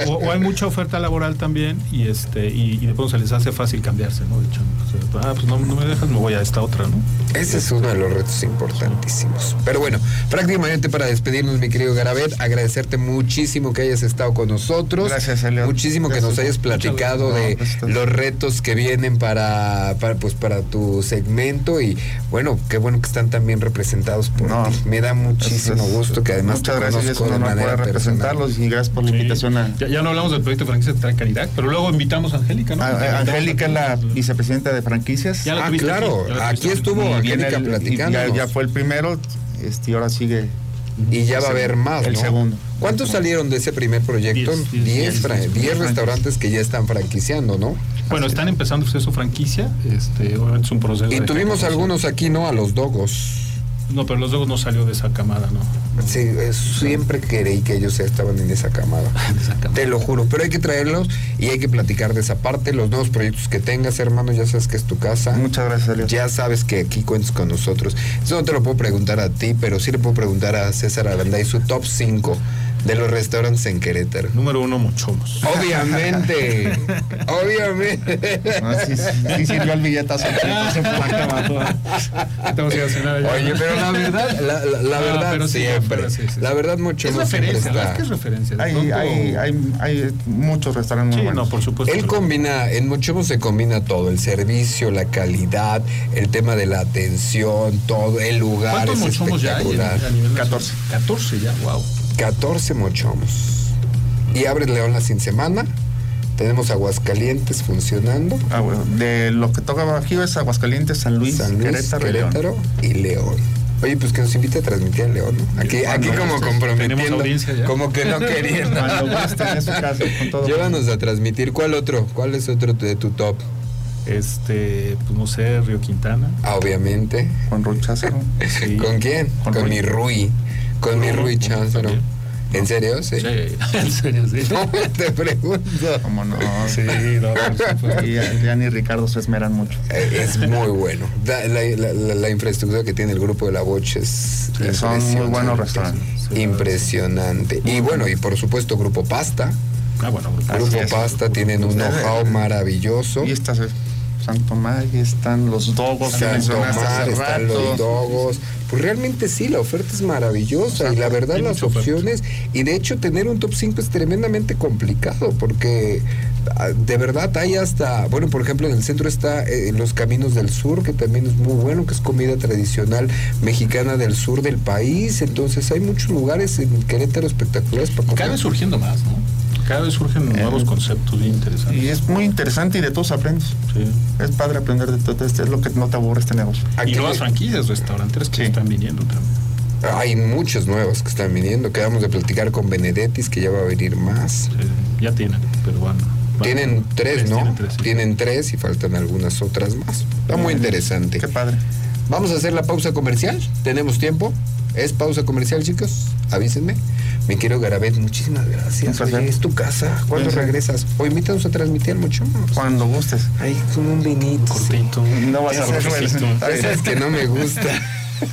O, hay mucha oferta laboral también y este y, y de pronto se les hace fácil cambiarse, ¿no? De hecho, pues, ah, pues no, no me dejas, me voy a esta otra, ¿no? Ese es uno de los retos importantísimos. Pero bueno, prácticamente para despedirnos, mi querido Garabet, agradecerte muchísimo que hayas estado con nosotros. Gracias, Elliot. Muchísimo que nos hayas platicado de gracias. No, pues, los retos que vienen para, para, pues, para tu segmento y bueno, qué bueno que están también representados por No, ti. Me da muchísimo es- gusto que además Muchas te gracias, conozco de manera personal. representarlos y gracias por la Sí. invitación a, Ya, ya no hablamos del proyecto de franquicia de Trae Calidad, pero luego invitamos a Angélica, ¿no? a- a Angélica, es la vicepresidenta de franquicias. Ya la Ah, claro, aquí, la estuvo Angélica platicando. Ya, ya fue el primero este, y ahora sigue. Y ya va a haber más, el ¿no? segundo. ¿Cuántos salieron de ese primer proyecto? Diez, diez, Diez, diez, fra- diez, diez diez restaurantes que ya están franquiciando, ¿no? Bueno, están empezando ustedes su franquicia, este, obviamente es un proceso. Y tuvimos algunos aquí, ¿no? A los dogos. No, pero los dos no salió de esa camada, ¿no? Sí, eh, siempre creí que ellos estaban en esa camada. De esa camada. Te lo juro, pero hay que traerlos y hay que platicar de esa parte, los nuevos proyectos que tengas, hermano, ya sabes que es tu casa. Muchas gracias. Ya sabes que aquí cuentas con nosotros. Eso no te lo puedo preguntar a ti, pero sí le puedo preguntar a César Aranda y su top 5 de los restaurantes en Querétaro. Número uno, Mochomos. Obviamente, obviamente. No, sí, sí, sí sirvió el billetazo. Oye, pero la verdad, la, la- la Ah, verdad pero sí, siempre. pero sí, sí, sí. La verdad mucho es referencia, está. Es que es referencia. Hay, pronto- hay, hay, hay muchos restaurantes Sí, muy buenos. no, por supuesto. Él combina, en Mochomos se combina todo, el servicio, la calidad, el tema de la atención, todo, el lugar ¿Cuántos es Mochomos ya hay espectacular. a nivel 14. 14 ya, wow. 14 Mochomos. Y abre León la sin semana. Tenemos Aguascalientes funcionando. Ah, bueno, de lo que toca Bajío es Aguascalientes, San Luis, San Luis, Querétaro, y León. Querétaro y León. Oye, pues que nos invite a transmitir en León, ¿no? Aquí, aquí Cuando como gustes. comprometiendo, ya. como que no con todo Llévanos a transmitir. ¿Cuál otro? ¿Cuál es otro de tu top? Este, pues no sé, Río Quintana. Ah, obviamente. Con Rucházaro. Sí. ¿Con quién? Con, Con Rui. mi Rui. Con mi Rui. También. ¿En serio? Sí. Sí, en serio, sí. No, te pregunto. Como no. Sí, no, por supuesto. Y ni Ricardo se esmeran mucho. Eh, Es muy bueno. La, la- la- la infraestructura que tiene el grupo de la Boche es Sí, son muy impresionante. buenos restaurantes. Impresionante. Y bueno, y por supuesto Grupo Pasta. Ah, bueno, Grupo es. Pasta tienen un know-how maravilloso. Y estas Santo Mar, y están los dogos que Santo hace están los dogos. Pues realmente sí, la oferta es maravillosa y la verdad las oferta. opciones y de hecho tener un top 5 es tremendamente complicado porque ah, de verdad hay hasta, bueno, por ejemplo en el centro está eh, en los Caminos del Sur que también es muy bueno, que es comida tradicional mexicana del sur del país, entonces hay muchos lugares en Querétaro espectaculares para Cada comer. vez surgiendo más, ¿no? Cada vez surgen nuevos conceptos bien interesantes. Y es muy interesante y de todos aprendes. Sí. Es padre aprender de todo esto. Es lo que no te aburre este negocio. Aquí Y nuevas franquicias, restaurantes que Sí. están viniendo también. hay muchos nuevos que están viniendo, quedamos de platicar con Benedettis que ya va a venir más. Sí, ya tienen, pero bueno. Tienen tres, ¿no? Tienen tres, sí. Tienen tres y faltan algunas otras más. Está muy interesante. Qué padre. Vamos a hacer la pausa comercial. ¿Tenemos tiempo? ¿Es pausa comercial, chicos? Avísenme. Mi querido Garabet, muchísimas gracias. Oye, es tu casa. ¿Cuándo Sí, sí. regresas? O invítanos a transmitir mucho. Cuando gustes. Ahí con un vinito. sí. Cortito. No vas a sabes, romper. Cafecito. Está bien. Esa es que no me gusta.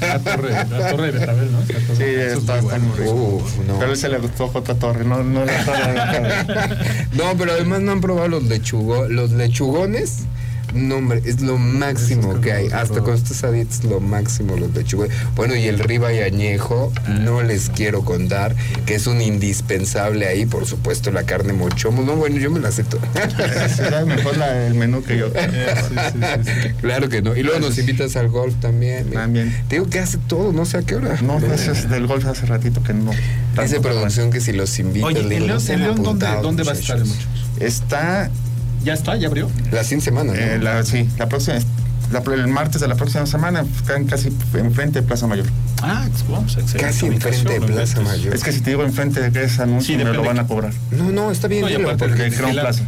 La torre, la torre de Betabel, ¿no? La torre. Sí, está, muy está muy rico. Uf, no. Pero se le gustó J. Torre, no, no la torre de. No, pero además no han probado los lechugones. Los lechugones, no, hombre, es lo máximo que hay. Hasta con estos aditos, lo máximo los lechugones. Bueno, y el riba y añejo, no les quiero contar, que es un indispensable ahí, por supuesto, la carne mochomo. No, bueno, yo me la acepto. Será mejor la- el menú que yo. Sí, sí, sí, sí. claro que no. Y luego nos invitas al golf también. También. Te digo que hace todo, no sé a qué hora. No, es del golf hace ratito que no. Tanto, producción que si los invitas, Oye, le ¿en digo, León, dónde, dónde va a estar, muchachos? Está, ¿Ya está? ¿Ya abrió? La sin semana, ¿no? eh, la, sí, la próxima, la- el martes de la próxima semana, están casi enfrente de Plaza Mayor. Ah, vamos, excelente. Casi enfrente de Plaza ¿no? Mayor. Es que si te digo enfrente de que es anuncio, Sí, me lo van a cobrar. No, no, está bien. No, dilo, porque- De Crown la- Plaza.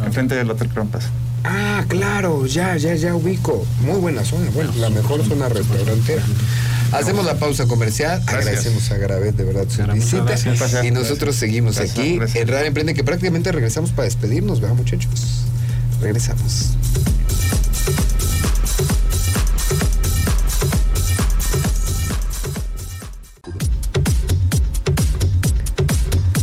Ah. Enfrente del Hotel Crown Plaza. Ah, claro, ya, ya, ya ubico. Muy buena zona, bueno, la mejor zona restaurantera. Hacemos la pausa comercial, agradecemos a Gravet de verdad su visita gracias, y nosotros seguimos Gracias, aquí gracias. en Radio Emprende que prácticamente regresamos para despedirnos, ¿verdad muchachos? Regresamos.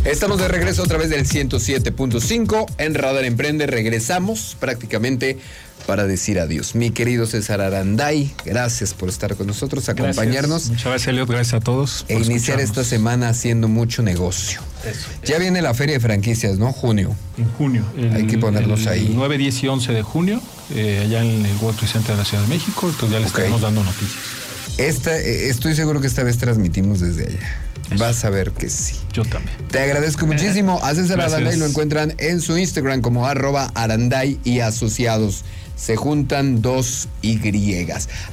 Estamos de regreso a través del 107.5 en Radar Emprende. Regresamos prácticamente para decir adiós. Mi querido César Aranday, gracias por estar con nosotros, Gracias. acompañarnos Muchas gracias, Eliot. Gracias a todos. e iniciar esta semana haciendo mucho negocio. Eso. Ya viene la feria de franquicias, ¿no? Junio. En junio. el- Hay que ponernos el ahí. 9, 10 y 11 de junio, eh, allá en el World Trade Center de la Ciudad de México. Entonces ya les Ok. estaremos dando noticias. Esta, eh, estoy seguro que esta vez transmitimos desde allá. Vas a ver que sí. Yo también. Te agradezco muchísimo. A César. Aranday lo encuentran en su Instagram como arroba Aranday y asociados. Se juntan dos Y.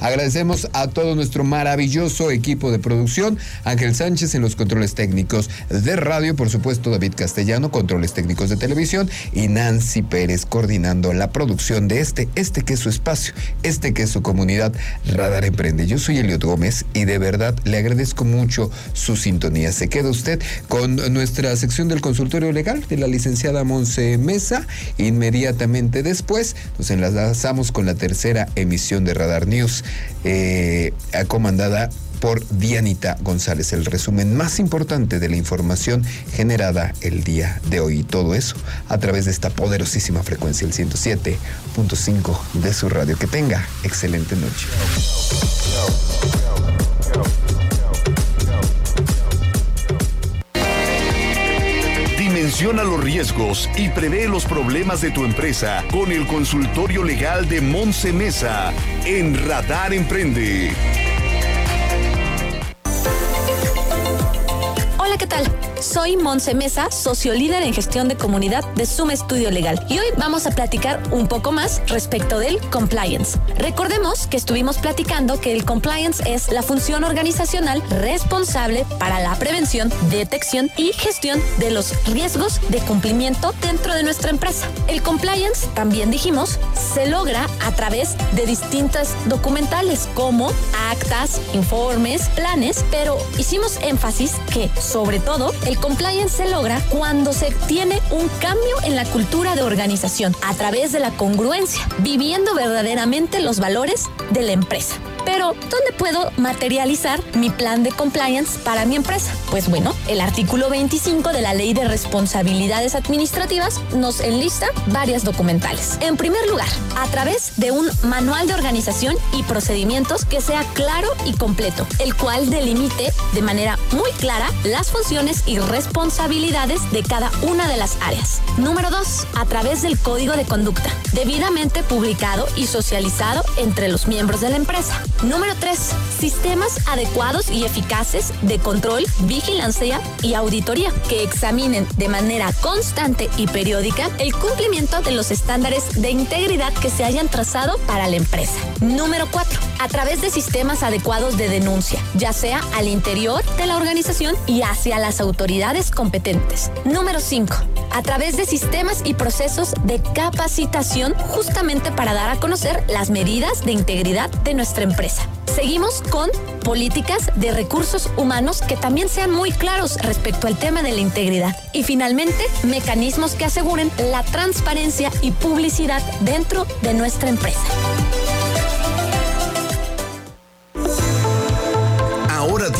Agradecemos a todo nuestro maravilloso equipo de producción. Ángel Sánchez en los controles técnicos de radio, por supuesto David Castellano, controles técnicos de televisión y Nancy Pérez coordinando la producción de este, este que es su espacio, este que es su comunidad Radar Emprende. Yo soy Eliot Gómez y de verdad le agradezco mucho su sintonía. Se queda usted con nuestra sección del consultorio legal de la licenciada Monse Mesa. Inmediatamente después nos enlazamos con la tercera emisión de Radar News, eh, comandada por Dianita González, el resumen más importante de la información generada el día de hoy. Y todo eso a través de esta poderosísima frecuencia, el 107.5 de su radio. Que tenga excelente noche. Dimensiona los riesgos y prevé los problemas de tu empresa con el consultorio legal de Monse Mesa en Radar Emprende. Hola, ¿qué tal? Soy Monse Mesa, socio líder en gestión de comunidad de Suma Estudio Legal. Y hoy vamos a platicar un poco más respecto del compliance. Recordemos que estuvimos platicando que el compliance es la función organizacional responsable para la prevención, detección y gestión de los riesgos de cumplimiento dentro de nuestra empresa. El compliance, también dijimos, se logra a través de distintas documentales como actas, informes, planes, pero hicimos énfasis que, sobre todo, el compliance se logra cuando se tiene un cambio en la cultura de organización a través de la congruencia, viviendo verdaderamente los valores de la empresa. Pero, ¿dónde puedo materializar mi plan de compliance para mi empresa? Pues bueno, el artículo 25 de la Ley de Responsabilidades Administrativas nos enlista varias documentales. En primer lugar, a través de un manual de organización y procedimientos que sea claro y completo, el cual delimite de manera muy clara las funciones y responsabilidades de cada una de las áreas. Número 2. A través del código de conducta, debidamente publicado y socializado entre los miembros de la empresa. Número 3. Sistemas adecuados y eficaces de control, vigilancia y auditoría que examinen de manera constante y periódica el cumplimiento de los estándares de integridad que se hayan trazado para la empresa. Número 4. A través de sistemas adecuados de denuncia, ya sea al interior de la organización y hacia las autoridades competentes. Número 5. a través de sistemas y procesos de capacitación justamente para dar a conocer las medidas de integridad de nuestra empresa. Seguimos con políticas de recursos humanos que también sean muy claros respecto al tema de la integridad. Y finalmente, mecanismos que aseguren la transparencia y publicidad dentro de nuestra empresa.